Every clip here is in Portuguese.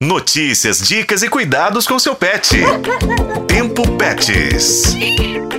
Notícias, dicas e cuidados com seu pet. Tempo Pets.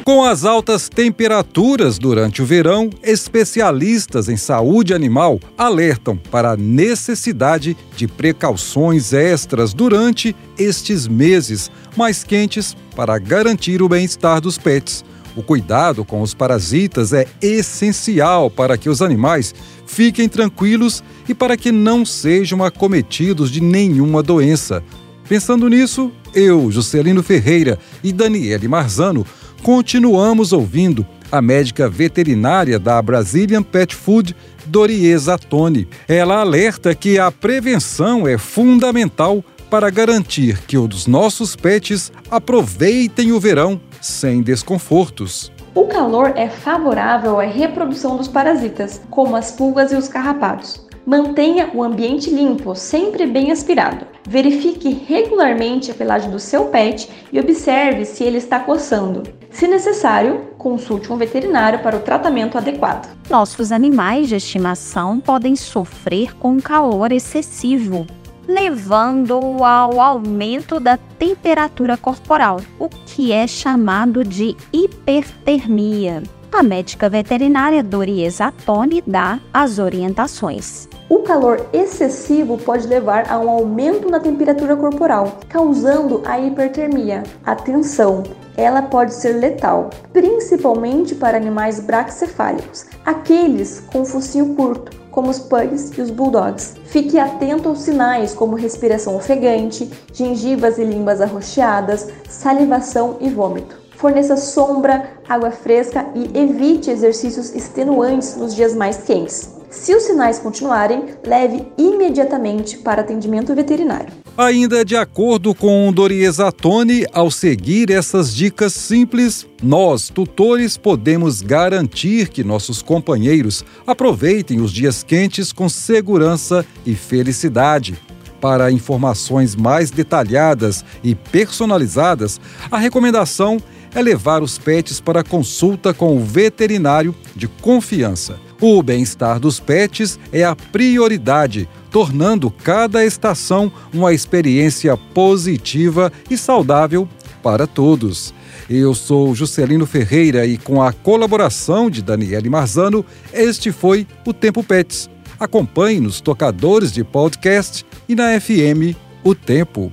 Com as altas temperaturas durante o verão, especialistas em saúde animal alertam para a necessidade de precauções extras durante estes meses mais quentes para garantir o bem-estar dos pets. O cuidado com os parasitas é essencial para que os animais fiquem tranquilos e para que não sejam acometidos de nenhuma doença. Pensando nisso, eu, Juscelino Ferreira e Daniele Marzano continuamos ouvindo a médica veterinária da Brazilian Pet Food, Doriesa Toni. Ela alerta que a prevenção é fundamental para garantir que os nossos pets aproveitem o verão sem desconfortos. O calor é favorável à reprodução dos parasitas, como as pulgas e os carrapatos. Mantenha o ambiente limpo, sempre bem aspirado. Verifique regularmente a pelagem do seu pet e observe se ele está coçando. Se necessário, consulte um veterinário para o tratamento adequado. Nossos animais de estimação podem sofrer com calor excessivo, levando ao aumento da temperatura corporal, o que é chamado de hipertermia. A médica veterinária Doriesa Toni dá as orientações. O calor excessivo pode levar a um aumento na temperatura corporal, causando a hipertermia. Atenção, ela pode ser letal, principalmente para animais braxcefálicos, aqueles com focinho curto, como os pugs e os bulldogs. Fique atento aos sinais como respiração ofegante, gengivas e línguas arroxeadas, salivação e vômito. Forneça sombra, água fresca e evite exercícios extenuantes nos dias mais quentes. Se os sinais continuarem, leve imediatamente para atendimento veterinário. Ainda de acordo com Doriesa Toni, ao seguir essas dicas simples, nós, tutores, podemos garantir que nossos companheiros aproveitem os dias quentes com segurança e felicidade. Para informações mais detalhadas e personalizadas, a recomendação é levar os pets para consulta com o veterinário de confiança. O bem-estar dos pets é a prioridade, tornando cada estação uma experiência positiva e saudável para todos. Eu sou Juscelino Ferreira e com a colaboração de Daniele Marzano, este foi o Tempo Pets. Acompanhe nos tocadores de podcast e na FM O Tempo.